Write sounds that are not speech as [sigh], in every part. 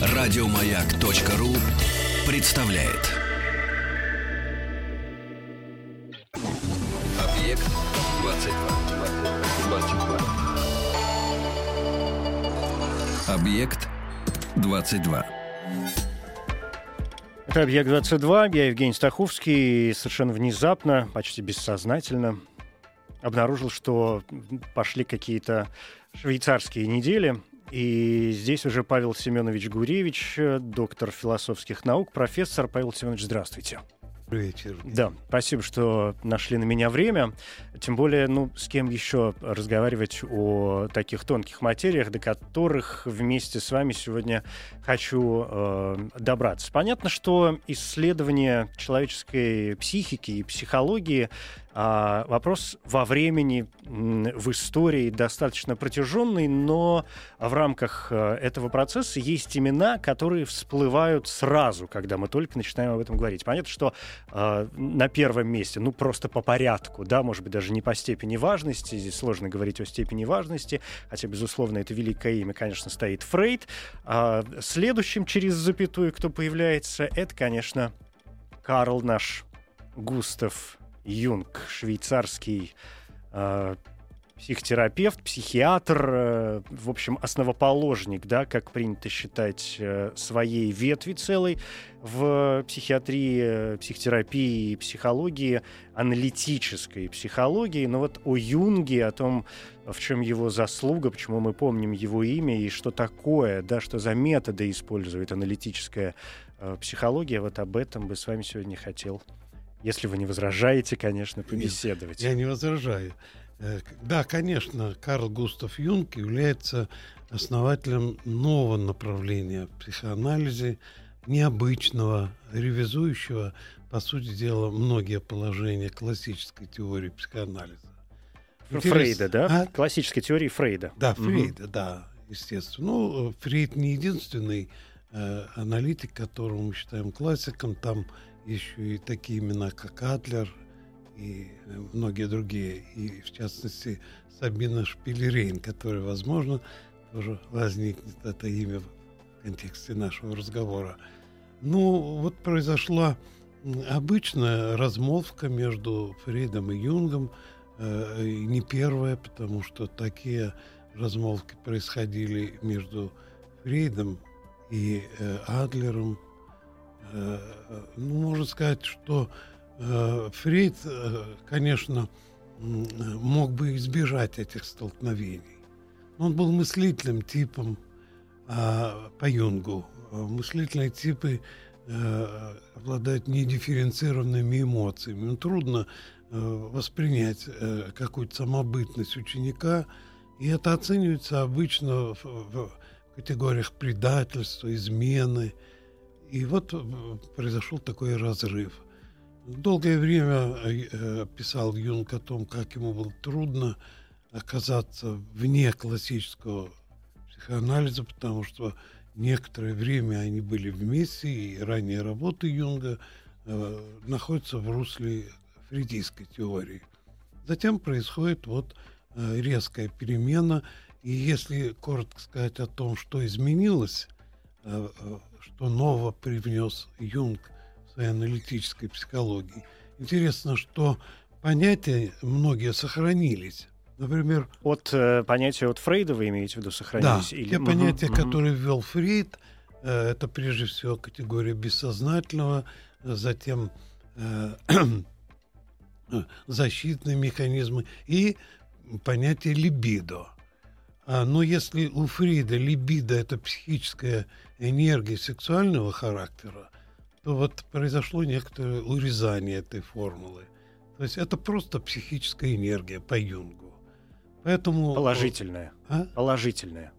Радиомаяк.ру представляет. Объект 22. 22. Объект 22. Это «Объект-22», я Евгений Стаховский, и совершенно внезапно, почти бессознательно обнаружил, что пошли какие-то швейцарские недели, и здесь уже Павел Семенович Гуревич, доктор философских наук, профессор. Павел Семенович, здравствуйте. Вечер. Да, спасибо, что нашли на меня время. Тем более, ну, с кем еще разговаривать о таких тонких материях, до которых вместе с вами сегодня хочу э, добраться. Понятно, что исследование человеческой психики и психологии а, вопрос во времени, в истории достаточно протяженный, но в рамках э, этого процесса есть имена, которые всплывают сразу, когда мы только начинаем об этом говорить. Понятно, что э, на первом месте, ну просто по порядку, да, может быть, даже не по степени важности, здесь сложно говорить о степени важности, хотя, безусловно, это великое имя, конечно, стоит Фрейд. А следующим через запятую, кто появляется, это, конечно, Карл наш Густав Юнг, швейцарский э, психотерапевт, психиатр, э, в общем, основоположник, да, как принято считать, э, своей ветви целой в психиатрии, психотерапии и психологии, аналитической психологии. Но вот о Юнге, о том, в чем его заслуга, почему мы помним его имя и что такое, да, что за методы использует аналитическая э, психология, вот об этом бы с вами сегодня хотел если вы не возражаете, конечно, побеседовать. Нет, я не возражаю. Э, да, конечно, Карл Густав Юнг является основателем нового направления в психоанализе, необычного, ревизующего, по сути дела, многие положения классической теории психоанализа. Интерес... Фрейда, да? А? Классической теории Фрейда. Да, Фрейда, угу. да, естественно. Ну, Фрейд не единственный э, аналитик, которого мы считаем классиком. Там еще и такие имена, как Адлер и э, многие другие, и в частности Сабина Шпилерейн, который, возможно, тоже возникнет это имя в контексте нашего разговора. Ну, вот произошла обычная размолвка между Фрейдом и Юнгом, э, не первая, потому что такие размолвки происходили между Фрейдом и э, Адлером, ну, можно сказать, что э, Фрейд, э, конечно, мог бы избежать этих столкновений. Он был мыслительным типом а, по Юнгу. Мыслительные типы обладают недифференцированными эмоциями. Ну, трудно воспринять какую-то самобытность ученика, и это оценивается обычно в категориях предательства, измены – и вот э, произошел такой разрыв. Долгое время э, писал Юнг о том, как ему было трудно оказаться вне классического психоанализа, потому что некоторое время они были вместе, и ранние работы Юнга э, находятся в русле фрейдистской теории. Затем происходит вот э, резкая перемена, и если коротко сказать о том, что изменилось э, э что нового привнес Юнг в своей аналитической психологии. Интересно, что понятия многие сохранились. Например... От э, понятия от Фрейда вы имеете в виду сохранились? Да, или... те понятия, угу. которые ввел Фрейд, э, это прежде всего категория бессознательного, затем э, [clears throat] защитные механизмы и понятие либидо. А, но если у Фрида либидо – это психическая энергия сексуального характера, то вот произошло некоторое урезание этой формулы. То есть это просто психическая энергия по Юнгу. Поэтому... Положительная. А? Положительная.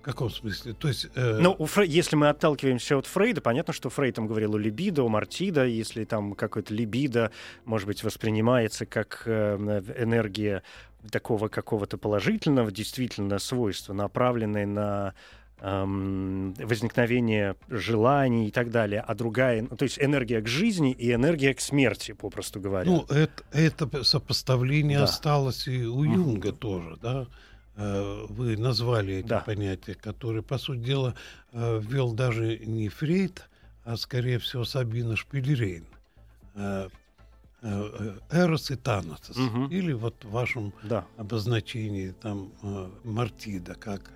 В каком смысле? То есть, э... Ну, Фре... если мы отталкиваемся от Фрейда, понятно, что Фрейд там говорил о либидо, о мартидо, если там какое-то либидо, может быть, воспринимается как э, энергия такого какого-то положительного действительно свойства, направленное на эм, возникновение желаний и так далее, а другая, ну, то есть энергия к жизни и энергия к смерти, попросту говоря. Ну, это, это сопоставление да. осталось и у Юнга mm-hmm. тоже, да. э, вы назвали эти Да. понятия, которые, по сути дела, э, ввел даже не Фрейд, а, скорее всего, Сабина Шпильрейн. Э, Эрос и Танатос. Мгм. Или вот в вашем Да. обозначении там Мартида, как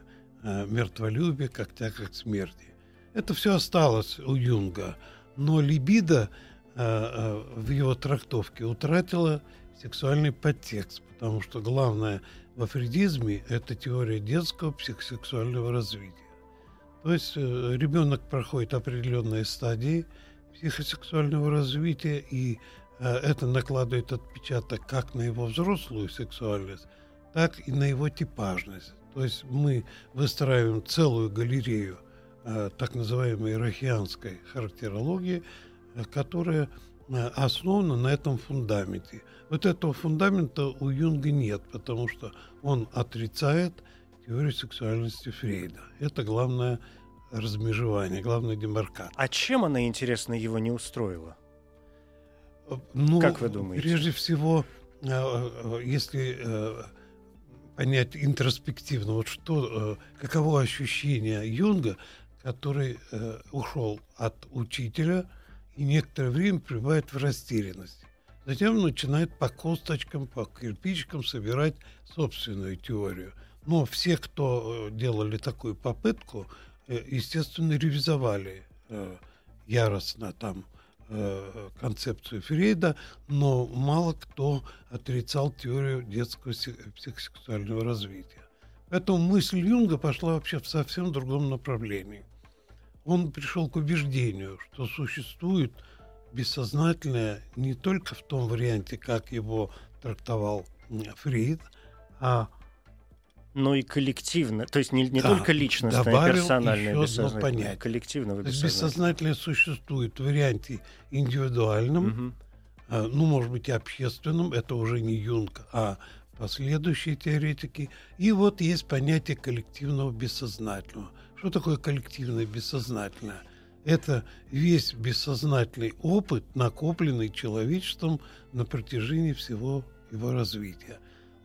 мертволюбие, как к смерти. Это все осталось у Юнга, но либидо э, э, в его трактовке утратила сексуальный подтекст, потому что главное во фрейдизме это теория детского психосексуального развития. То есть э, ребенок проходит определенные стадии психосексуального развития, и э, это накладывает отпечаток как на его взрослую сексуальность, так и на его типажность. То есть мы выстраиваем целую галерею э, так называемой ирахианской характерологии, э, которая э, основана на этом фундаменте. Вот этого фундамента у Юнга нет, потому что он отрицает теорию сексуальности Фрейда. Это главное размежевание, главная демаркация. А чем она, интересно, его не устроила? Ну, Как вы думаете? Прежде всего, если понять интроспективно, вот что, э, каково ощущение Юнга, который э, ушел от учителя и некоторое время пребывает в растерянности. Затем начинает по косточкам, по кирпичикам собирать собственную теорию. Но все, кто э, делали такую попытку, естественно, ревизовали яростно там концепцию Фрейда, но мало кто отрицал теорию детского се- психосексуального развития. Поэтому мысль Юнга пошла вообще в совсем другом направлении. Он пришел к убеждению, что существует бессознательное не только в том варианте, как его трактовал Фрейд, а Но и коллективно, то есть не, не Да, только личностное, добавил персональное, еще одно бессознательное, понятие. есть бессознательное. бессознательное существует в варианте индивидуальном, а, ну, может быть, и общественном, это уже не Юнг, а последующие теоретики. И вот есть понятие коллективного бессознательного. Что такое коллективное бессознательное? Это весь бессознательный опыт, накопленный человечеством на протяжении всего его развития.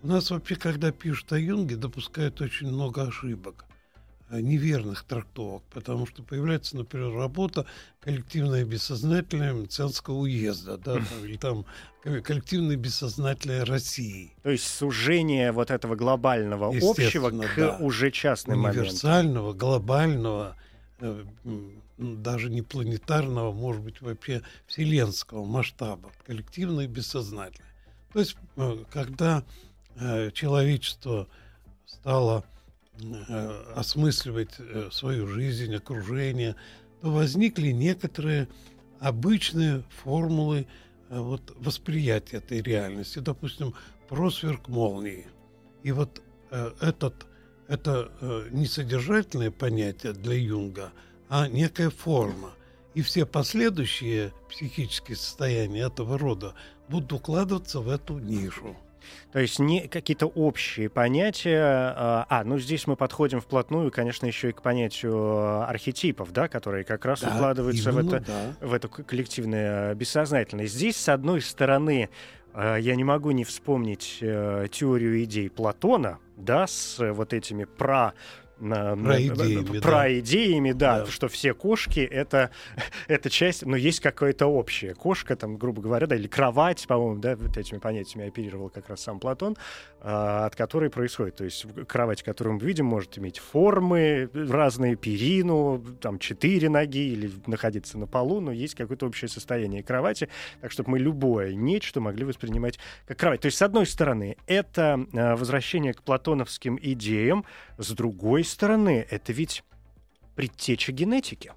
У нас вообще, когда пишут о Юнге, допускают очень много ошибок, э, неверных трактовок, потому что появляется, например, работа коллективное бессознательное Мценского уезда, да, там, или там ко- коллективное бессознательное России. То есть сужение вот этого глобального общего к да. уже частным моментам. универсального, глобального, э, ну, даже не планетарного, может быть, вообще вселенского масштаба, коллективное и бессознательное. То есть, э, когда человечество стало э, осмысливать э, свою жизнь, окружение, то возникли некоторые обычные формулы э, вот, восприятия этой реальности. Допустим, просверк молнии. И вот э, этот, это э, не содержательное понятие для Юнга, а некая форма. И все последующие психические состояния этого рода будут укладываться в эту нишу. То есть не какие-то общие понятия. А, а, ну здесь мы подходим вплотную, конечно, еще и к понятию а, архетипов, да, которые как раз Да, укладываются в именно, это да. в это коллективное бессознательное. Здесь, с одной стороны, э, я не могу не вспомнить э, теорию идей Платона, да, с вот этими про на- Про на- идеями, про да. да, Да. что все кошки это, [laughs] это часть, но есть какое-то общее. Кошка, там, грубо говоря, да, или кровать, по-моему, да, вот этими понятиями оперировал как раз сам Платон, а, от которой происходит. То есть кровать, которую мы видим, может иметь формы разные, перину, там, четыре ноги или находиться на полу, но есть какое-то общее состояние кровати, так чтобы мы любое нечто могли воспринимать как кровать. То есть, с одной стороны, это а, возвращение к платоновским идеям, с другой стороны, это ведь предтеча генетики.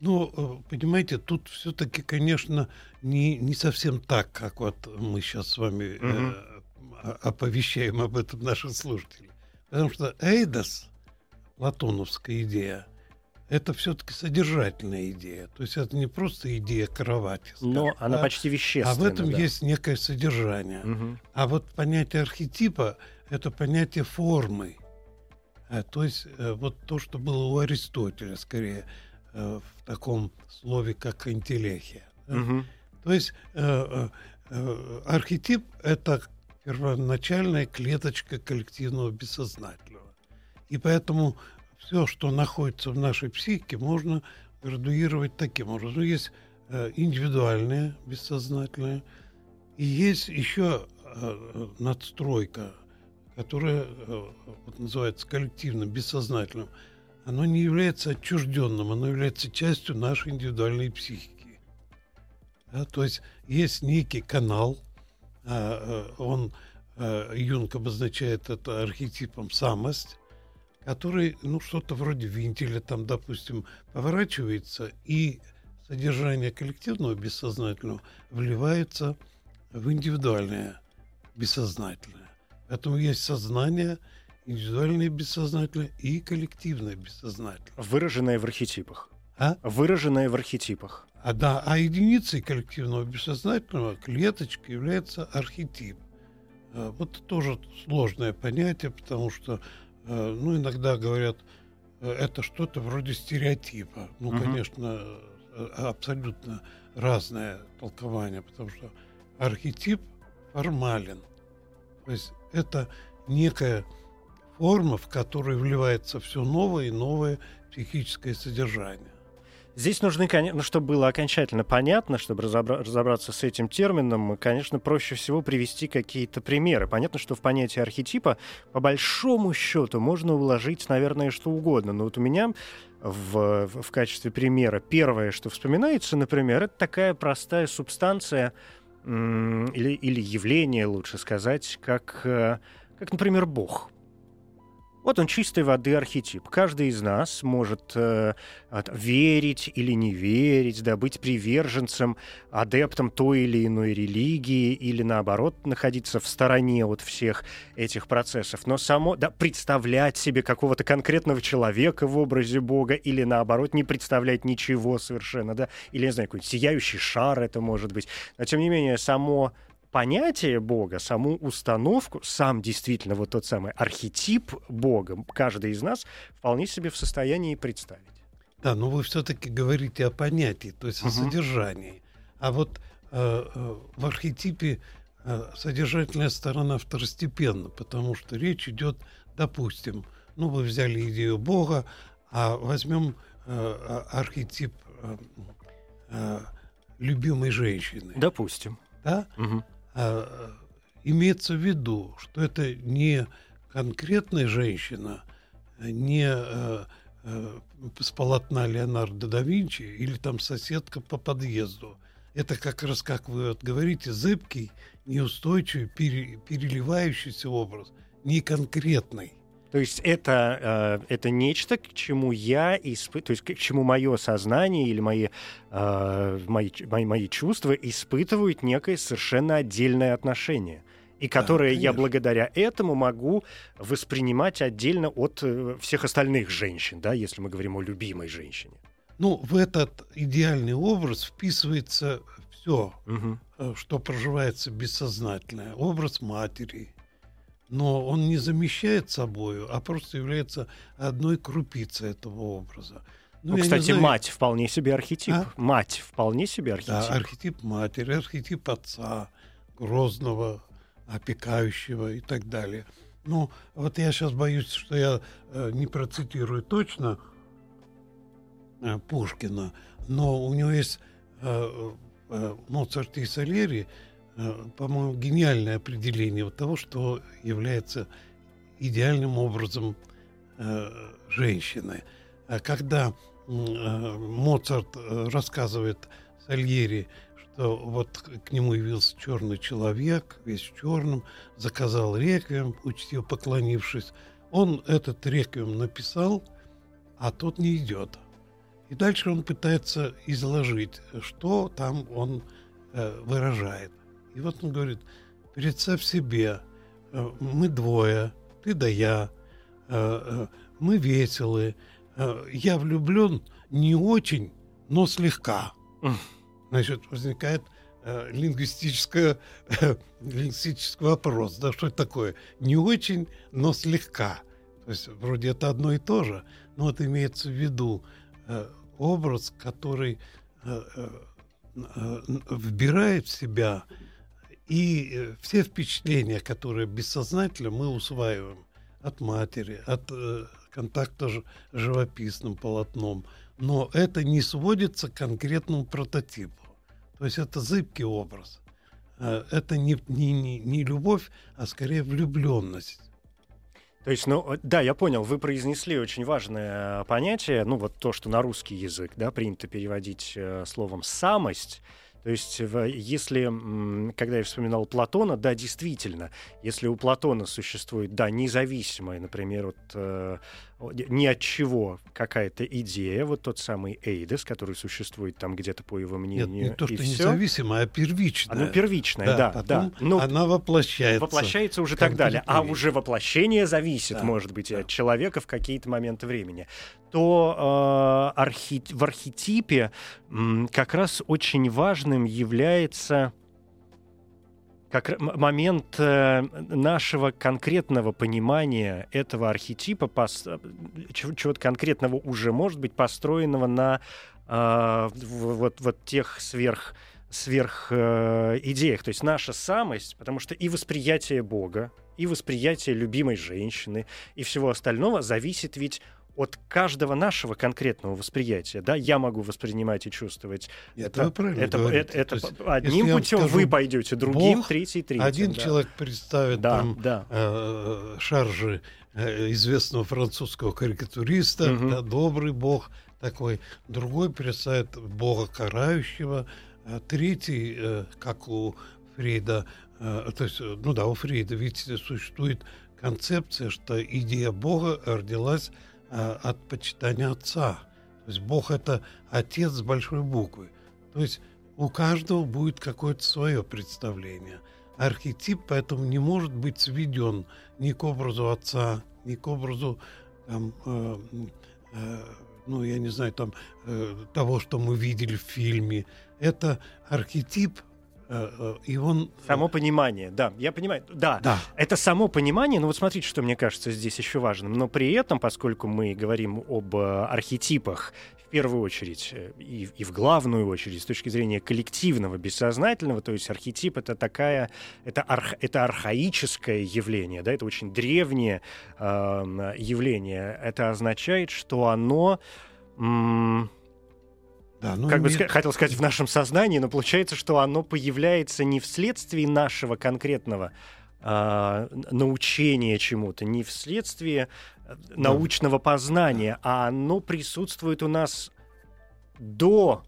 Ну, э, понимаете, тут все-таки, конечно, не, не совсем так, как вот мы сейчас с вами э, Мгм. о- оповещаем об этом наших слушателей. Потому что Эйдос, платоновская идея, это все-таки содержательная идея. То есть это не просто идея кровати. Но скажем, она да, почти А вещественна. в этом да. есть некое содержание. Мгм. А вот понятие архетипа – это понятие формы. А, то есть э, вот то, что было у Аристотеля, скорее, э, в таком слове, как интеллехия. Мгм. То есть э, э, э, архетип – это первоначальная клеточка коллективного бессознательного. И поэтому все, что находится в нашей психике, можно градуировать таким образом. Ну, есть э, индивидуальное бессознательное, и есть еще э, надстройка, которая э, вот, называется коллективным, бессознательным. Оно не является отчужденным, оно является частью нашей индивидуальной психики. Да, то есть есть некий канал, а, он Юнг обозначает это архетипом самость, который, ну, что-то вроде винтеля там, допустим, поворачивается, и содержание коллективного бессознательного вливается в индивидуальное бессознательное. Поэтому есть сознание, индивидуальное бессознательное и коллективное бессознательное. Выраженное в архетипах. А? Выраженное в архетипах. А, да, а единицей коллективного бессознательного клеточка является архетип. А, вот тоже сложное понятие, потому что Э, ну, иногда говорят, э, это что-то вроде стереотипа. Ну, угу. конечно, э, абсолютно разное толкование, потому что архетип формален. То есть это некая форма, в которой вливается все новое и новое психическое содержание. Здесь нужны, конечно, ну, чтобы было окончательно понятно, чтобы разобра- разобраться с этим термином, конечно, проще всего привести какие-то примеры. Понятно, что в понятие архетипа по большому счету можно уложить, наверное, что угодно. Но вот у меня в, в, в качестве примера первое, что вспоминается, например, это такая простая субстанция или, или явление, лучше сказать, как, э, как, например, Бог. Вот он чистой воды архетип. Каждый из нас может э, верить или не верить, да, быть приверженцем, адептом той или иной религии, или наоборот находиться в стороне от всех этих процессов. Но само, да, представлять себе какого-то конкретного человека в образе Бога, или наоборот не представлять ничего совершенно, да, или, не знаю, какой-нибудь сияющий шар это может быть. Но, тем не менее, само понятие Бога, саму установку, сам действительно вот тот самый архетип Бога, каждый из нас вполне себе в состоянии представить. Да, но вы все-таки говорите о понятии, то есть о содержании. А вот э, э, в архетипе э, содержательная сторона второстепенна, потому что речь идет, допустим, ну вы взяли идею Бога, а возьмем э, а, архетип э, э, любимой женщины. Допустим. Да? Угу. А, имеется в виду, что это не конкретная женщина, не а, а, с полотна Леонардо да Винчи или там соседка по подъезду. Это как раз, как вы вот говорите, зыбкий, неустойчивый, пере, переливающийся образ, не конкретный. То есть это, э, это нечто, к чему я испытываю, то есть к чему мое сознание или мои, э, мои, мои, мои чувства испытывают некое совершенно отдельное отношение и которое да, я благодаря этому могу воспринимать отдельно от э, всех остальных женщин, да, если мы говорим о любимой женщине. Ну, в этот идеальный образ вписывается все, угу. что проживается бессознательное. Образ матери, но он не замещает собою, а просто является одной крупицей этого образа. Ну, ну кстати, знаю... мать вполне себе архетип. А? Мать вполне себе архетип. Да, архетип матери, архетип отца, грозного, опекающего и так далее. Ну, вот я сейчас боюсь, что я э, не процитирую точно э, Пушкина, но у него есть э, э, Моцарт и Сальери – по-моему, гениальное определение вот того, что является идеальным образом э, женщины. А когда э, Моцарт э, рассказывает Сальери, что вот к нему явился черный человек, весь в черном, заказал реквием, учтиво поклонившись, он этот реквием написал, а тот не идет. И дальше он пытается изложить, что там он э, выражает. И вот он говорит, представь себе, э, мы двое, ты да я, э, э, мы веселы, я влюблен не очень, но слегка. Значит, возникает лингвистическое, [laughs] лингвистический вопрос, да, что это такое? Не очень, но слегка. То есть вроде это одно и то же, но вот имеется в виду образ, который вбирает в себя И э, все впечатления, которые бессознательно мы усваиваем от матери, от э, контакта с живописным полотном, но это не сводится к конкретному прототипу. То есть это зыбкий образ. Э, это не, не, не, любовь, а скорее влюбленность. То есть, ну, да, я понял, вы произнесли очень важное понятие, ну, вот то, что на русский язык, да, принято переводить э, словом «самость», то есть, если, когда я вспоминал Платона, да, действительно, если у Платона существует, да, независимая, например, от, э, ни от чего какая-то идея, вот тот самый Эйдес, который существует там где-то по его мнению. Нет, не то, что всё. независимая, а первичная. Оно первичное, да, да. да. Но она воплощается. Воплощается уже так далее. А уже воплощение зависит, Да, может быть, да. от человека в какие-то моменты времени. То э, архи- в архетипе м, как раз очень важным является как момент э, нашего конкретного понимания этого архетипа, э, чего- чего-то конкретного уже может быть построенного на в- вот, вот тех сверх сверх э, идеях. То есть наша самость, потому что и восприятие Бога, и восприятие любимой женщины, и всего остального зависит ведь от каждого нашего конкретного восприятия. Да? Я могу воспринимать и чувствовать Это вы правильно это, говорите. это- это То есть, одним путем, скажу, вы пойдете другим, Бог, третий, третьим. Один да. человек представит Да, там да. э, шаржи э, известного французского карикатуриста, Мгм. да, добрый бог такой. Другой представит бога карающего. А третий, э, как у Фрейда, э, то есть, ну да, у Фрейда ведь существует концепция, что идея бога родилась от почитания отца. То есть бог это отец с большой буквы. То есть у каждого будет какое-то свое представление. Архетип поэтому не может быть сведен ни к образу отца, ни к образу там, э, э, ну, я не знаю, там, э, того, что мы видели в фильме. Это архетип, э, э, и он... э, Само понимание, да, я понимаю, да. Да. Это само понимание, ну вот смотрите, что мне кажется здесь еще важным. Но при этом, поскольку мы говорим об э, архетипах в первую очередь э, и, и в главную очередь с точки зрения коллективного, бессознательного, то есть архетип это такая, это, арх- это архаическое явление, да, это очень древнее эм, явление. Это означает, что оно м, Да, ну, как бы нет- хотел сказать в нашем сознании, но получается, что оно появляется не вследствие нашего конкретного н- научения чему-то, не вследствие э, научного познания, а оно присутствует у нас до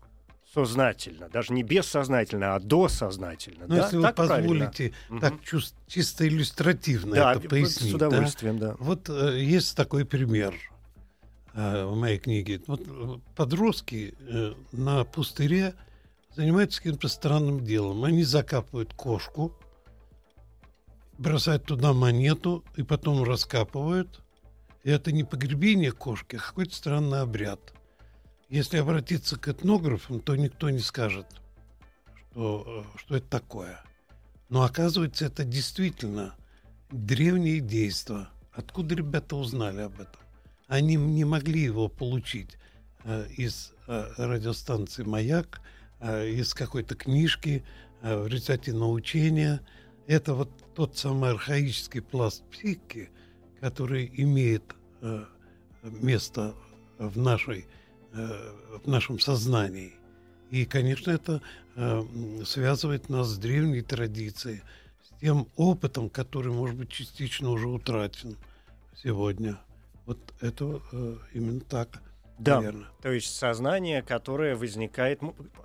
сознательно, даже не бессознательно, а досознательно. Ну, да? если вы Так правильно? позволите, Мгм. так чус- чисто иллюстративно Да, это пояснить. с да? удовольствием, да. Вот э, есть такой пример э, в моей книге. Вот э, подростки э, на пустыре занимаются каким-то странным делом. Они закапывают кошку, бросают туда монету и потом раскапывают. И это не погребение кошки, а какой-то странный обряд. Если обратиться к этнографам, то никто не скажет, что, что это такое. Но оказывается, это действительно древние действия. Откуда ребята узнали об этом? Они не могли его получить э, из э, радиостанции «Маяк», э, из какой-то книжки, э, в результате научения. Это вот тот самый архаический пласт психики, который имеет э, место в, нашей, э, в нашем сознании. И, конечно, это э, связывает нас с древней традицией, с тем опытом, который, может быть, частично уже утрачен сегодня. Вот это э, именно так, Да. наверное. То есть сознание, которое возникает,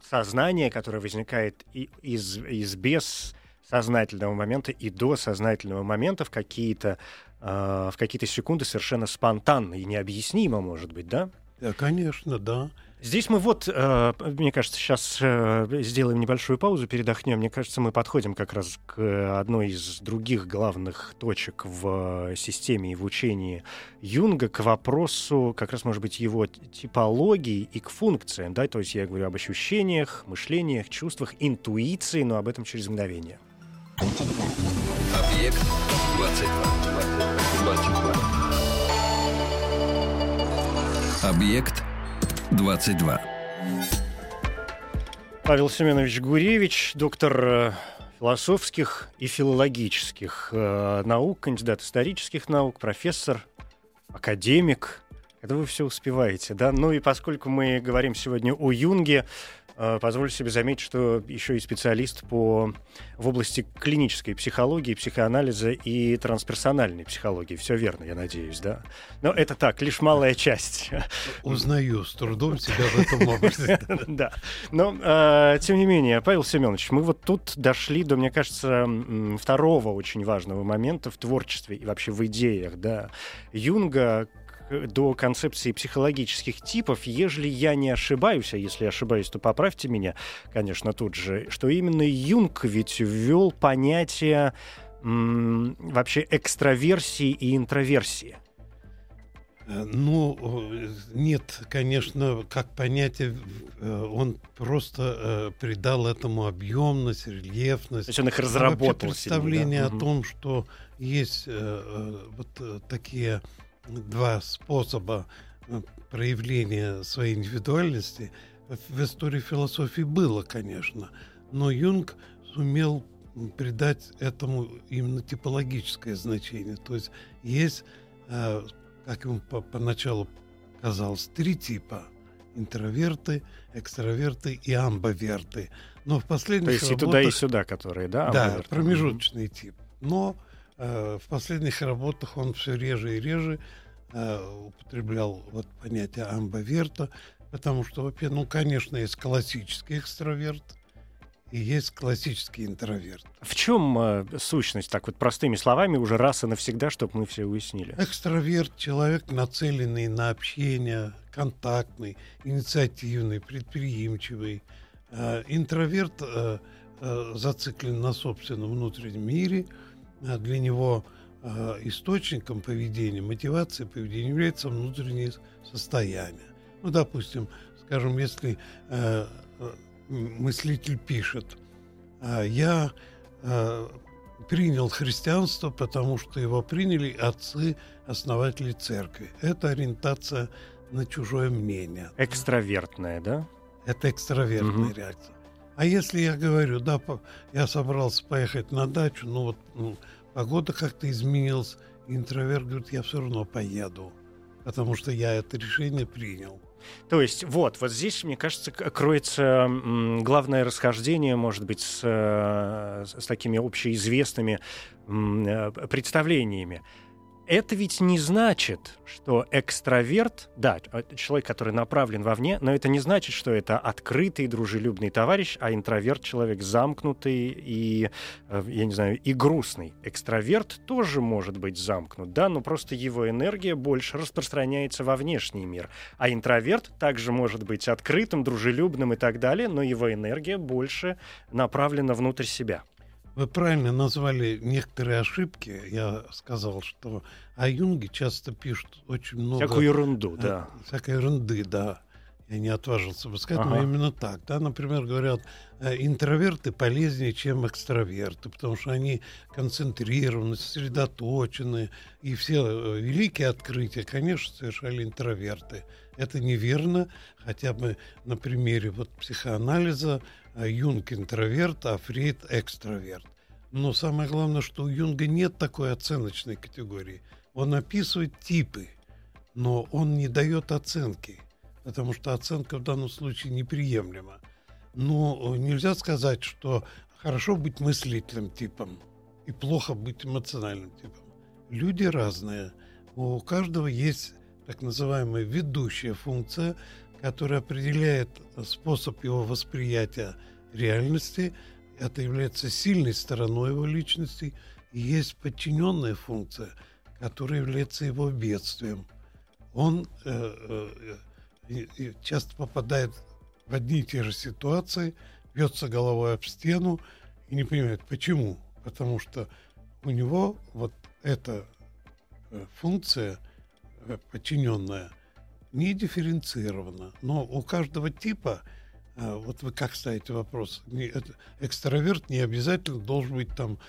сознание, которое возникает и- из, из бессознательного момента и до сознательного момента в какие-то э, в какие-то секунды совершенно спонтанно и необъяснимо, может быть, да? Да, конечно, да. Здесь мы вот, э, мне кажется, сейчас э, сделаем небольшую паузу, передохнем. Мне кажется, мы подходим как раз к одной из других главных точек в э, системе и в учении Юнга, к вопросу как раз, может быть, его типологии и к функциям. Да? То есть я говорю об ощущениях, мышлениях, чувствах, интуиции, но об этом через мгновение. Объект 22. 22. Объект 22. Павел Семенович Гуревич, доктор э, философских и филологических э, наук, кандидат исторических наук, профессор, академик. Это вы все успеваете, да? Ну и поскольку мы говорим сегодня о Юнге, позволю себе заметить, что еще и специалист по, в области клинической психологии, психоанализа и трансперсональной психологии. Все верно, я надеюсь, да? Но это так, лишь малая часть. Узнаю с трудом себя в этом образе. [laughs] Да. Но, э, тем не менее, Павел Семенович, мы вот тут дошли до, мне кажется, второго очень важного момента в творчестве и вообще в идеях, да, Юнга, до концепции психологических типов, ежели я не ошибаюсь, а если ошибаюсь, то поправьте меня, конечно, тут же, что именно Юнг ведь ввел понятие м, вообще экстраверсии и интроверсии. Э, Ну, нет, конечно, как понятие, э, он просто э, придал этому объемность, То рельефность. есть он их А разработал. Вообще представление о да? Мгм. том, что есть вот такие два способа э, проявления своей индивидуальности в, истории философии было, конечно, но Юнг сумел придать этому именно типологическое значение. То есть есть, э, как ему по- поначалу казалось, три типа интроверты, экстраверты и амбоверты. Но в последних То есть и туда, и работах- сюда, которые, да? да, промежуточный тип. Но в последних работах он все реже и реже э, употреблял вот понятие амбоверта, потому что, во-первых, ну, конечно, есть классический экстраверт и есть классический интроверт. В чем э, сущность, так вот простыми словами, уже раз и навсегда, чтобы мы все уяснили? Экстраверт — человек, нацеленный на общение, контактный, инициативный, предприимчивый. Э, Интроверт э, э, зациклен на собственном внутреннем мире. А Для него э, источником поведения, мотивацией поведения является внутреннее состояние. Ну, допустим, скажем, если э, э, мыслитель пишет, «А я э, принял христианство, потому что его приняли отцы, основатели церкви. Это ориентация на чужое мнение. Экстравертная, да? Это экстравертная Мгм. реакция. А если я говорю, да, я собрался поехать на дачу, но вот ну, погода как-то изменилась, интроверт говорит, я все равно поеду, потому что я это решение принял. То есть вот, вот здесь, мне кажется, кроется главное расхождение, может быть, с, э, с такими общеизвестными э, представлениями. Это ведь не значит, что экстраверт, да, э, человек, который направлен вовне, но это не значит, что это открытый, дружелюбный товарищ, а интроверт человек замкнутый и, э, я не знаю, и грустный. Экстраверт тоже может быть замкнут, да, но просто его энергия больше распространяется во внешний мир. А интроверт также может быть открытым, дружелюбным и так далее, но его энергия больше направлена внутрь себя. Вы правильно назвали некоторые ошибки. Я сказал, что о Юнге часто пишут очень много... Всякую ерунду, э, да. Всякой ерунды, да. Я не отважился бы сказать, но Ага. именно так. Да, например, говорят, э, интроверты полезнее, чем экстраверты, потому что они концентрированы, сосредоточены, и все э, великие открытия, конечно, совершали интроверты. Это неверно, хотя бы на примере вот психоанализа э, Юнг интроверт, а Фрейд экстраверт. Но самое главное, что у Юнга нет такой оценочной категории. Он описывает типы, но он не дает оценки, потому что оценка в данном случае неприемлема. Но нельзя сказать, что хорошо быть мыслительным типом и плохо быть эмоциональным типом. Люди разные. У каждого есть так называемая ведущая функция, которая определяет способ его восприятия реальности. Это является сильной стороной его личности. И есть подчиненная функция, которая является его бедствием. Он э, э, и- и часто попадает в одни и те же ситуации, бьется головой об стену и не понимает, почему. Потому что у него вот эта э, функция э, подчиненная не дифференцирована. Но у каждого типа, э, вот вы как ставите вопрос, экстраверт не обязательно должен быть там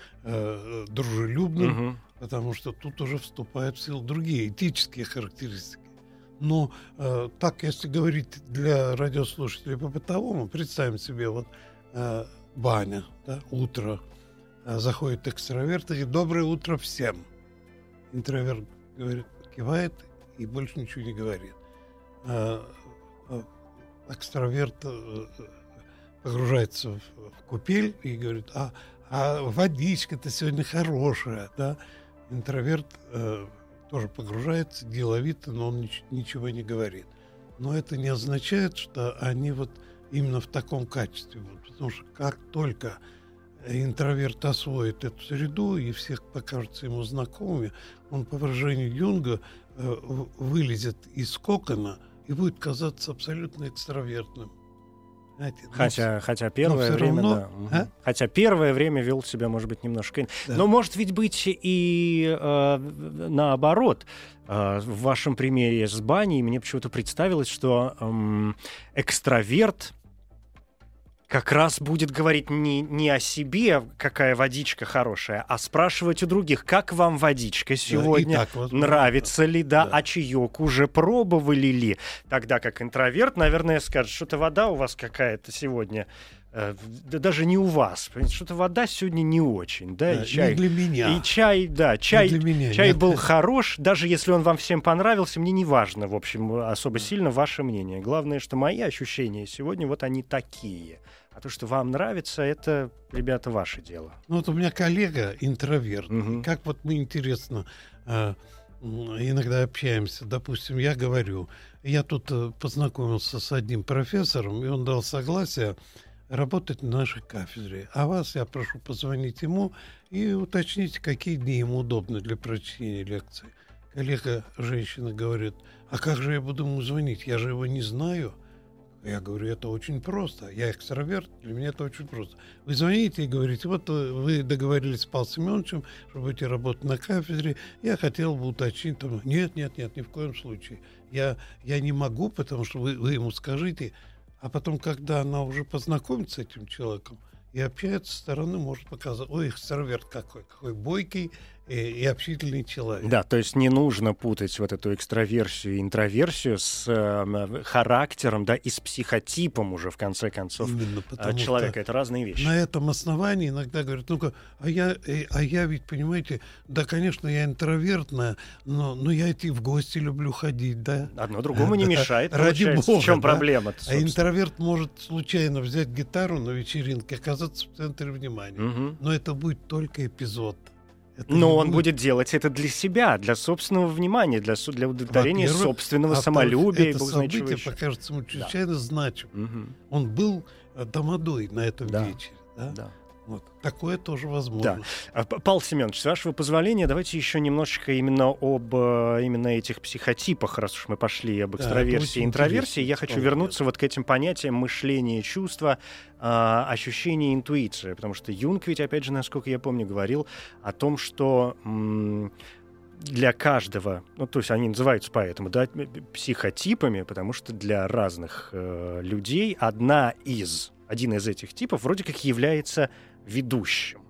дружелюбным, Мгм. потому что тут уже вступают в силу другие этические характеристики. Но э, так, если говорить для радиослушателей по бытовому, представим себе вот э, баня, да, утро, а, заходит экстраверт и доброе утро всем. Интроверт говорит, кивает и больше ничего не говорит. А, а, экстраверт э, погружается в, в купель и говорит, а, а водичка-то сегодня хорошая, да? Интроверт э, тоже погружается деловито, но он нич- ничего не говорит. Но это не означает, что они вот именно в таком качестве будут. Потому что как только интроверт освоит эту среду и всех покажется ему знакомыми, он, по выражению Юнга, э, вылезет из кокона и будет казаться абсолютно экстравертным. Знаете, хотя, хотя первое время, равно, да. А? Хотя первое время вел себя, может быть, немножко. Да. Но может ведь быть и э, наоборот. Э, в вашем примере с баней мне почему-то представилось, что э, экстраверт как раз будет говорить не, не о себе, какая водичка хорошая, а спрашивать у других, как вам водичка сегодня, да, так, возможно, нравится ли, да, да, а чаек уже пробовали ли. Тогда как интроверт, наверное, скажет, что-то вода у вас какая-то сегодня э, да даже не у вас, что-то вода сегодня не очень, да, да и чай. Не для меня. И чай, да, чай, для меня, чай нет. был хорош, даже если он вам всем понравился, мне не важно, в общем, особо сильно ваше мнение. Главное, что мои ощущения сегодня вот они такие. А то, что вам нравится, это, ребята, ваше дело. Ну вот у меня коллега интроверт. Угу. Как вот мы интересно э, иногда общаемся. Допустим, я говорю, я тут э, познакомился с одним профессором, и он дал согласие работать на нашей кафедре. А вас я прошу позвонить ему и уточнить, какие дни ему удобны для прочтения лекции. Коллега женщина говорит, а как же я буду ему звонить? Я же его не знаю. Я говорю, это очень просто. Я экстраверт, для меня это очень просто. Вы звоните и говорите, вот э, вы договорились с Павлом Семеновичем, что будете работать на кафедре, я хотел бы уточнить. Там, нет, нет, нет, ни в коем случае. Я, я не могу, потому что вы, вы ему скажите, а потом, когда она уже познакомится с этим человеком, и общается со стороны, может показать, ой, экстраверт какой, какой бойкий, и, и общительный человек. Да, то есть не нужно путать вот эту экстраверсию и интроверсию с э, характером, да, и с психотипом уже, в конце концов, Именно э, человека. Это разные вещи. На этом основании иногда говорят, ну-ка, а я, э, а я ведь, понимаете, да, конечно, я интровертная, но, но я идти в гости люблю ходить, да. Одно другому не мешает, Ради бога, В чем да? проблема А интроверт может случайно взять гитару на вечеринке, оказаться в центре внимания. Угу. Но это будет только эпизод. Это Но он будет... будет делать это для себя, для собственного внимания, для, для удовлетворения собственного самолюбия. Это событие покажется ему чрезвычайно да. значимым. Угу. Он был э, домодой на этом да. вечере. Да? Да. Вот. Такое тоже возможно. Да. Павел Семенович, с вашего позволения, давайте еще немножечко именно об э, именно этих психотипах, раз уж мы пошли об экстраверсии и интроверсии. Я хочу вернуться вот к этим понятиям мышления, чувства, э, ощущения, интуиции. Потому что Юнг ведь, опять же, насколько я помню, говорил о том, что для каждого, ну, то есть они называются поэтому, да, психотипами, потому что для разных э, людей одна из, один из этих типов вроде как является ведущим.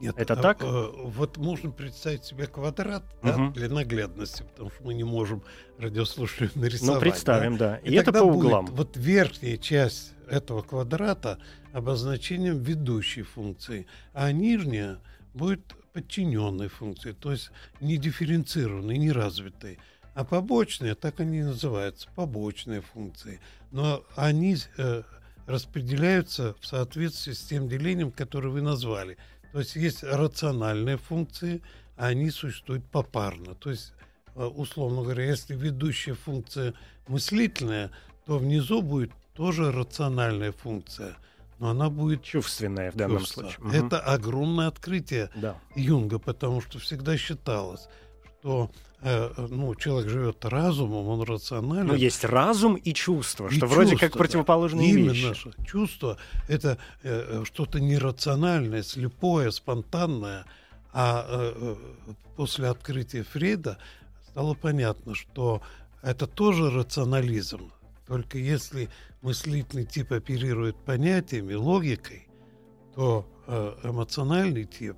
Нет, это а, так? А, вот можно представить себе квадрат угу. да, для наглядности, потому что мы не можем радиослушателю [laughs] нарисовать. Ну, представим, да. да. И, И это по углам. Будет вот верхняя часть этого квадрата обозначением ведущей функции, а нижняя будет подчиненной функцией, то есть не дифференцированной, не развитой. А побочные, так они и называются, побочные функции. Но они э, распределяются в соответствии с тем делением, которое вы назвали. То есть есть рациональные функции, а они существуют попарно. То есть, э, условно говоря, если ведущая функция мыслительная, то внизу будет тоже рациональная функция, но она будет чувственная в данном чувство. случае. Это угу. огромное открытие да. Юнга, потому что всегда считалось, что Э, ну, человек живет разумом, он рационален. Но есть разум и чувство, и что чувство, вроде как противоположные Именно вещи. Именно. Чувство — это э, что-то нерациональное, слепое, спонтанное. А э, э, после открытия Фрейда стало понятно, что это тоже рационализм. Только если мыслительный тип оперирует понятиями, логикой, то э, эмоциональный тип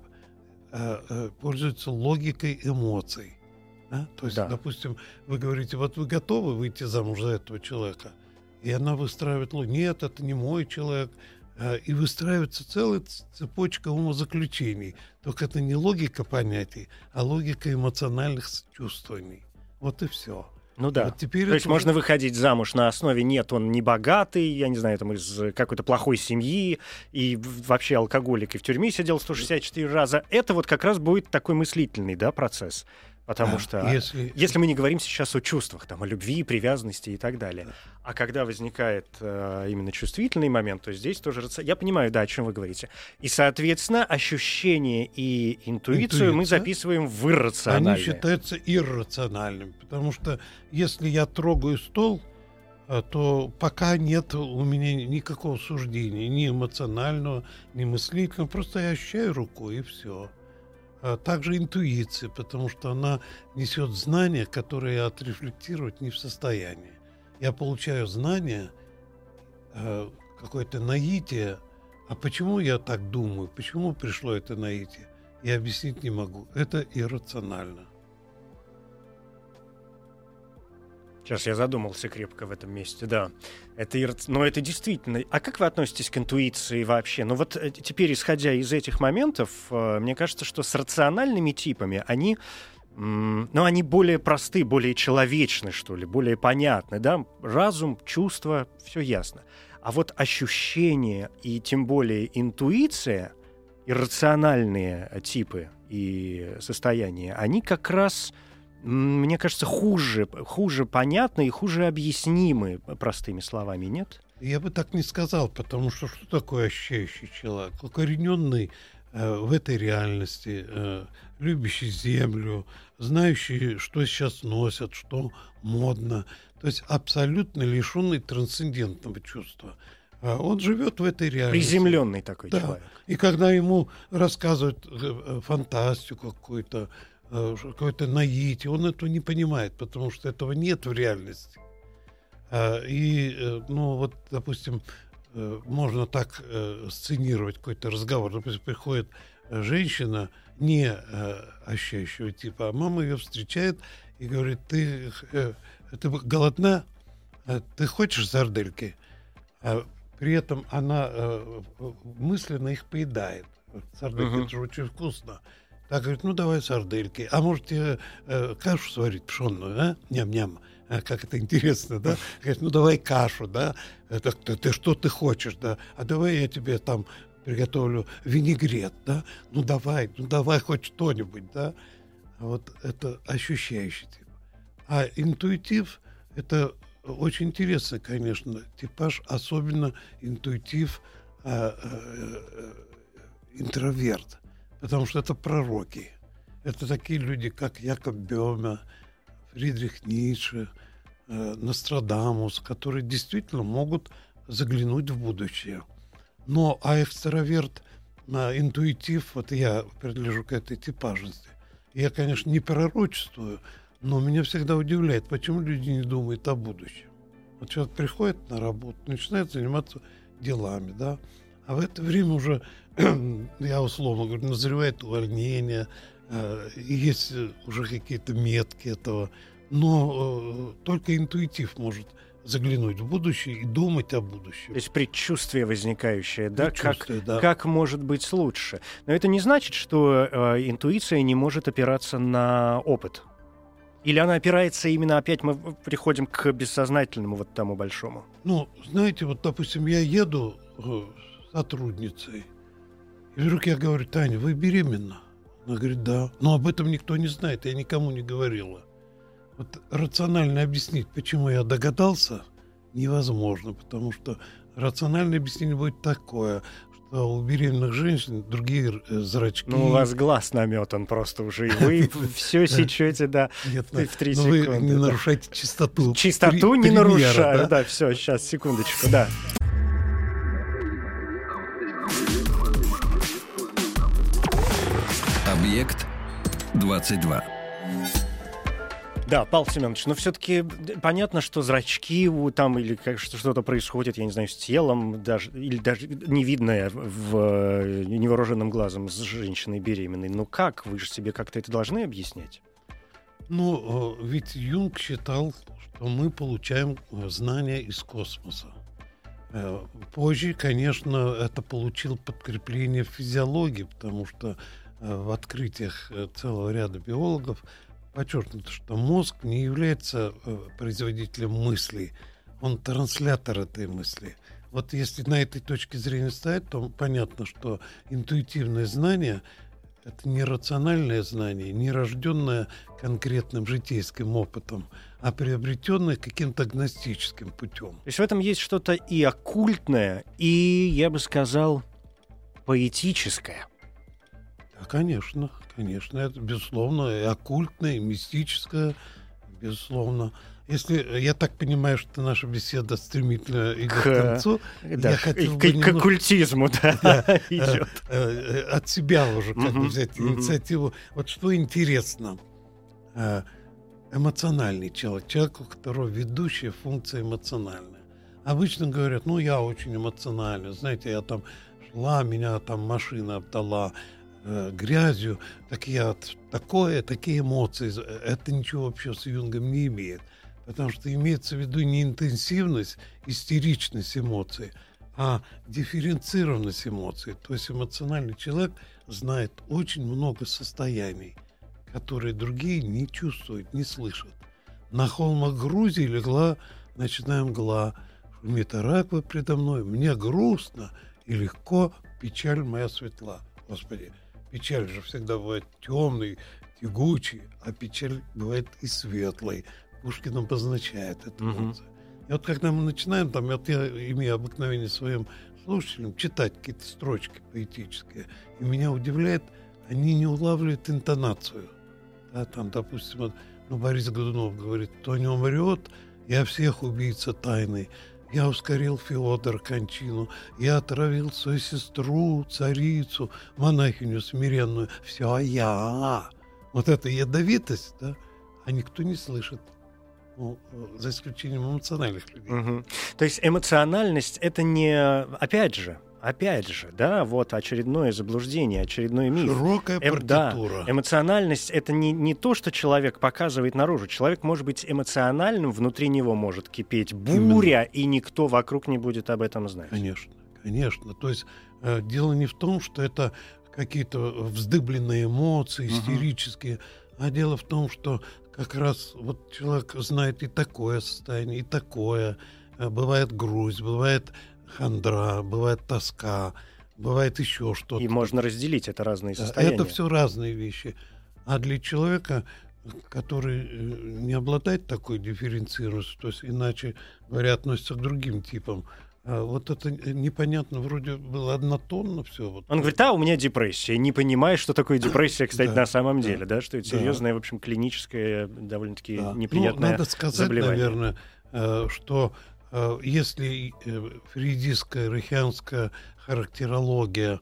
э, э, пользуется логикой эмоций. Да? То есть, да. допустим, вы говорите, вот вы готовы выйти замуж за этого человека, и она выстраивает, ну, нет, это не мой человек, э, и выстраивается целая цепочка умозаключений. Только это не логика понятий, а логика эмоциональных чувствований. Вот и все. Ну да. Вот теперь То есть это можно выходить замуж на основе нет, он не богатый, я не знаю, там из какой-то плохой семьи, и вообще алкоголик, и в тюрьме сидел 164 раза. Это вот как раз будет такой мыслительный, да, процесс. Потому что а, если- если мы не говорим сейчас о чувствах, там, о любви, привязанности и так далее, а когда возникает э, именно чувствительный момент, то здесь тоже... Я понимаю, да, о чем вы говорите. И, соответственно, ощущение и интуицию мы Интуиция. записываем в иррациональное. Они считаются иррациональными, потому что если я трогаю стол, а, то пока нет у меня никакого суждения, ни эмоционального, ни мыслительного, просто я ощущаю рукой и все. А также интуиция, потому что она несет знания, которые отрефлектировать не в состоянии. Я получаю знания, э, какое-то наитие, а почему я так думаю, почему пришло это наитие, я объяснить не могу. Это иррационально. Сейчас я задумался крепко в этом месте, да. Это, иррац- но это действительно... А как вы относитесь к интуиции вообще? Ну вот э, теперь, исходя из этих моментов, э, мне кажется, что с рациональными типами они... Ну, они более просты, более человечны, что ли, более понятны, да? Разум, чувства, все ясно. А вот ощущения и тем более интуиция, иррациональные э, типы и состояния, они как раз мне кажется, хуже, хуже понятны и хуже объяснимы простыми словами, нет? Я бы так не сказал, потому что что такое ощущающий человек? Укорененный э, в этой реальности, э, любящий землю, знающий, что сейчас носят, что модно. То есть абсолютно лишенный трансцендентного чувства. А он живет в этой реальности. Приземленный такой Да. человек. И когда ему рассказывают э, э, фантастику какую-то, какое-то наитие, он этого не понимает, потому что этого нет в реальности. А, И, э, ну, вот, допустим, э, можно так э, сценировать какой-то разговор. Допустим, приходит э, женщина не э, ощущающего типа, а мама ее встречает и говорит, ты, э, ты голодна? Ты хочешь сардельки? А при этом она э, мысленно их поедает. Сардельки Мгм. это же очень вкусно. Так говорит, ну давай сардельки. А может тебе э, кашу сварить пшенную, а? Ням-ням. А, как это интересно, да? Говорит, ну давай кашу, да? Это, ты, ты что ты хочешь, да? А давай я тебе там приготовлю винегрет, да? Ну давай, ну давай хоть что-нибудь, да? Вот это ощущающий тип. А интуитив – это очень интересный, конечно, типаж, особенно интуитив а, э, э, интроверт, потому что это пророки. Это такие люди, как Якоб Бёме, Фридрих Ницше, э, Нострадамус, которые действительно могут заглянуть в будущее. Но а экстраверт, а, интуитив, вот я принадлежу к этой типажности. Я, конечно, не пророчествую, но меня всегда удивляет, почему люди не думают о будущем. Вот человек приходит на работу, начинает заниматься делами, да, а в это время уже, [clears throat] я условно говорю, назревает увольнение, э, есть э, уже какие-то метки этого, но э, только интуитив может заглянуть в будущее и думать о будущем. То есть предчувствие возникающее, да, как, Предчувствие, да. как может быть лучше. Но это не значит, что э, интуиция не может опираться на опыт. Или она опирается именно, опять мы приходим к бессознательному вот тому большому. Ну, знаете, вот, допустим, я еду сотрудницей, и вдруг я говорю, Таня, вы беременна? Она говорит, да. Но об этом никто не знает, я никому не говорила. Вот рационально объяснить, почему я догадался, невозможно, потому что рациональное объяснение будет такое, что у беременных женщин другие э, зрачки. Ну, у вас глаз наметан просто уже, и вы все [laughs] сечете, да, в три вы секунды. не да. нарушайте чистоту. Чистоту не нарушаю, да? да, все, сейчас, секундочку, да. Объект 22. Да, Павел Семенович, но все-таки понятно, что зрачки у там или как что- что-то происходит, я не знаю, с телом, даже, или даже невидное в э, невооруженным глазом с женщиной беременной. Ну как? Вы же себе как-то это должны объяснять? Ну, э, ведь Юнг считал, что мы получаем э, знания из космоса. Э, позже, конечно, это получил подкрепление в физиологии, потому что э, в открытиях э, целого ряда биологов подчеркнуто, что мозг не является производителем мыслей, он транслятор этой мысли. Вот если на этой точке зрения стоять, то понятно, что интуитивное знание это не рациональное знание, не рожденное конкретным житейским опытом, а приобретенное каким-то гностическим путем. То есть в этом есть что-то и оккультное, и, я бы сказал, поэтическое. Да, конечно, конечно, это безусловно и оккультное, и мистическое, безусловно. Если я так понимаю, что наша беседа стремительно идет к, к концу, да, я хотел к, бы немного... к оккультизму да, [laughs] да, [laughs] идет. Э, э, от себя уже как бы взять инициативу. Вот что интересно, э, эмоциональный человек, человек, у которого ведущая функция эмоциональная. Обычно говорят, ну я очень эмоциональный, знаете, я там шла, меня там машина обдала, грязью, так я такое, такие эмоции, это ничего вообще с Юнгом не имеет потому что имеется в виду не интенсивность, истеричность эмоций, а дифференцированность эмоций. То есть эмоциональный человек знает очень много состояний, которые другие не чувствуют, не слышат. На холмах Грузии легла ночная мгла, шумит раква предо мной, мне грустно и легко, печаль моя светла. Господи, печаль же всегда бывает темный, тягучий, а печаль бывает и светлой. Пушкин обозначает эту угу. И вот когда мы начинаем, там, вот я имею обыкновение своим слушателям читать какие-то строчки поэтические, и меня удивляет, они не улавливают интонацию. Да, там, допустим, вот, ну, Борис Годунов говорит, кто не умрет, я всех убийца тайный. Я ускорил Феодор кончину, я отравил свою сестру, царицу, монахиню смиренную. Все я. Вот эта ядовитость, да, а никто не слышит ну, за исключением эмоциональных людей. Угу. То есть эмоциональность это не, опять же, опять же, да, вот очередное заблуждение, очередной миф. Широкая эм, партитура. Да, эмоциональность — это не, не то, что человек показывает наружу. Человек может быть эмоциональным, внутри него может кипеть буря, Именно. и никто вокруг не будет об этом знать. Конечно, конечно. То есть э, дело не в том, что это какие-то вздыбленные эмоции, истерические, угу. а дело в том, что как раз вот человек знает и такое состояние, и такое. Э, бывает грусть, бывает хандра, бывает тоска, бывает еще что-то. И можно разделить это разные состояния. Это все разные вещи. А для человека, который э, не обладает такой дифференцированностью, то есть иначе говоря, относится к другим типам а вот это непонятно, вроде было однотонно все. Вот. Он говорит, а у меня депрессия. Не понимаешь, что такое депрессия, кстати, да, на самом да, деле, да, что это серьезное, в общем, клиническое, довольно-таки да. неприятное ну, надо сказать, наверное, э, что э, если э, фрейдистская, рахианская характерология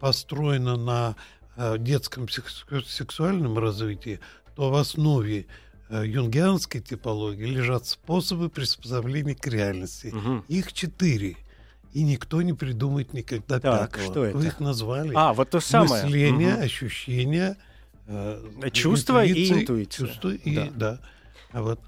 построена на детском сексуальном развитии, то в основе Э, юнгианской типологии лежат способы приспособления к реальности. Угу. Их четыре. И никто не придумает никогда так, пятого. Что это? Вы их назвали. А, вот то самое. Мышление, угу. ощущение, э, чувство и интуиция. Чувство и, да. да. А вот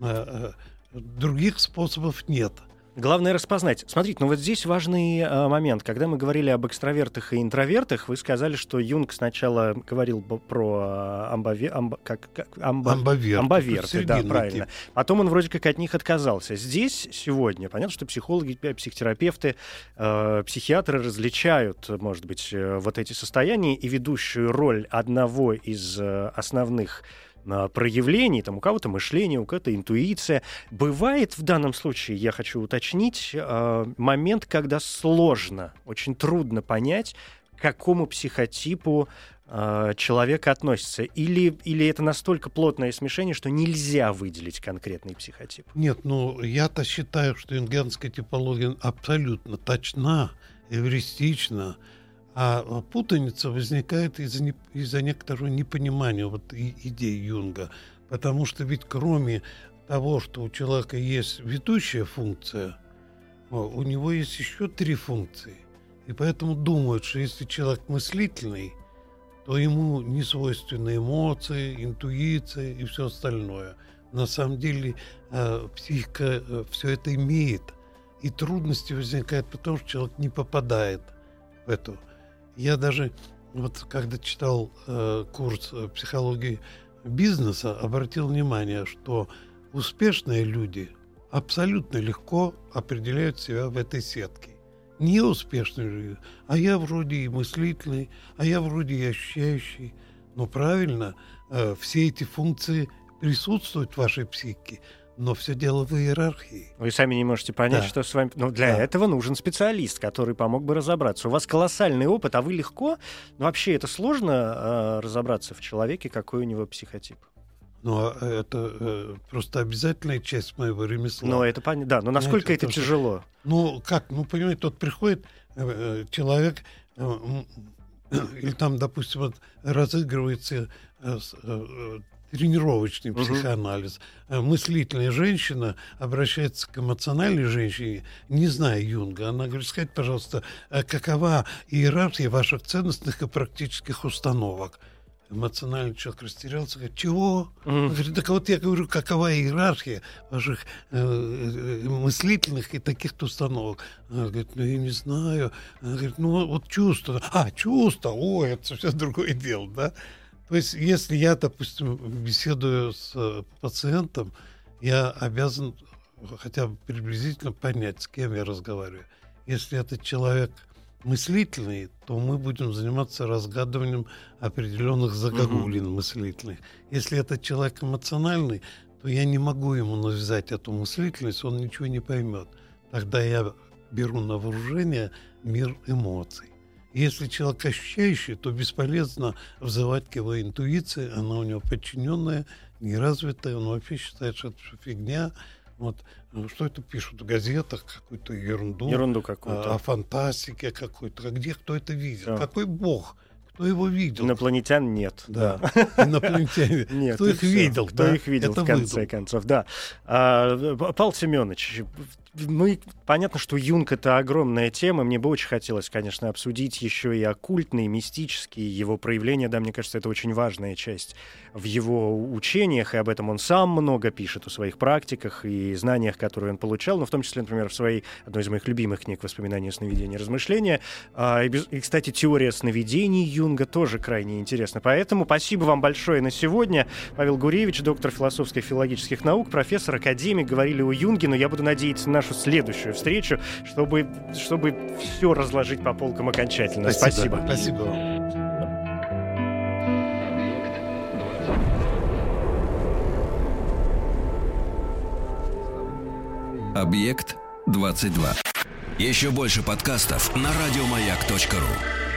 а, других способов нет. Главное распознать. Смотрите, ну вот здесь важный э, момент. Когда мы говорили об экстравертах и интровертах, вы сказали, что Юнг сначала говорил про э, амбове, амб, как, как, амбо, амбоверты. Амбоверты, да, правильно. Тип. Потом он вроде как от них отказался. Здесь сегодня понятно, что психологи, психотерапевты, э, психиатры различают, может быть, э, вот эти состояния и ведущую роль одного из э, основных проявлений, там у кого-то мышление, у кого-то интуиция. Бывает в данном случае, я хочу уточнить, э, момент, когда сложно, очень трудно понять, к какому психотипу э, человека относится? Или, или это настолько плотное смешение, что нельзя выделить конкретный психотип? Нет, ну я-то считаю, что юнгианская типология абсолютно точна, эвристична, а путаница возникает из-за, не, из-за некоторого непонимания вот, и, идей Юнга. Потому что ведь кроме того, что у человека есть ведущая функция, у него есть еще три функции. И поэтому думают, что если человек мыслительный, то ему не свойственны эмоции, интуиция и все остальное. На самом деле э, психика э, все это имеет. И трудности возникают, потому что человек не попадает в эту. Я даже вот когда читал э, курс психологии бизнеса, обратил внимание, что успешные люди абсолютно легко определяют себя в этой сетке. Неуспешные люди, а я вроде и мыслительный, а я вроде и ощущающий. Но правильно, э, все эти функции присутствуют в вашей психике, но все дело в иерархии. Вы сами не можете понять, да. что с вами... Но для да. этого нужен специалист, который помог бы разобраться. У вас колоссальный опыт, а вы легко... Ну, вообще, это сложно э, разобраться в человеке, какой у него психотип? Ну, а это э, просто обязательная часть моего ремесла. Ну, это понятно. Да, но насколько Знаете, это тяжело? Что, ну, как? Ну, понимаете, тут приходит э человек... Э, или [clears throat] там, допустим, вот разыгрывается э, э, тренировочный психоанализ. Uh-huh. Мыслительная женщина обращается к эмоциональной женщине, не зная Юнга. Она говорит, скажите, пожалуйста, а какова иерархия ваших ценностных и практических установок? Эмоциональный человек растерялся, говорит, чего? Mm. Он говорит, так вот я говорю, какова иерархия ваших э, э, мыслительных и таких установок? Она говорит, ну я не знаю. Она говорит, ну вот чувство. А, чувство, ой, это все [laughs] другое дело, да? То есть, если я, допустим, беседую с э, пациентом, я обязан хотя бы приблизительно понять, с кем я разговариваю. Если этот человек мыслительный, то мы будем заниматься разгадыванием определенных загогулин угу. мыслительных. Если этот человек эмоциональный, то я не могу ему навязать эту мыслительность, он ничего не поймет. Тогда я беру на вооружение мир эмоций. Если человек ощущающий, то бесполезно взывать к его интуиции, она у него подчиненная, неразвитая, он вообще считает, что это фигня. Вот. Ну, что это пишут в газетах, какую-то ерунду. Ерунду какую-то. О, о фантастике какой-то. А где кто это видел? Да. Какой бог? Кто его видел? Инопланетян нет. Да. [laughs] Инопланетяне. [laughs] Нет. Кто их видел? Кто их видел, в конце концов, да. А, Павел Семенович, мы, понятно, что Юнг — это огромная тема. Мне бы очень хотелось, конечно, обсудить еще и оккультные, мистические его проявления. Да, мне кажется, это очень важная часть в его учениях, и об этом он сам много пишет в своих практиках и знаниях, которые он получал, но в том числе, например, в своей, одной из моих любимых книг «Воспоминания, сновидения, размышления». А, и, и, кстати, теория сновидений Юнга тоже крайне интересна. Поэтому спасибо вам большое на сегодня. Павел Гуревич, доктор философских и филологических наук, профессор, академик, говорили о Юнге, но я буду надеяться на нашу следующую встречу, чтобы, чтобы все разложить по полкам окончательно. Спасибо. Спасибо. Спасибо Объект 22. Еще больше подкастов на радиомаяк.ру.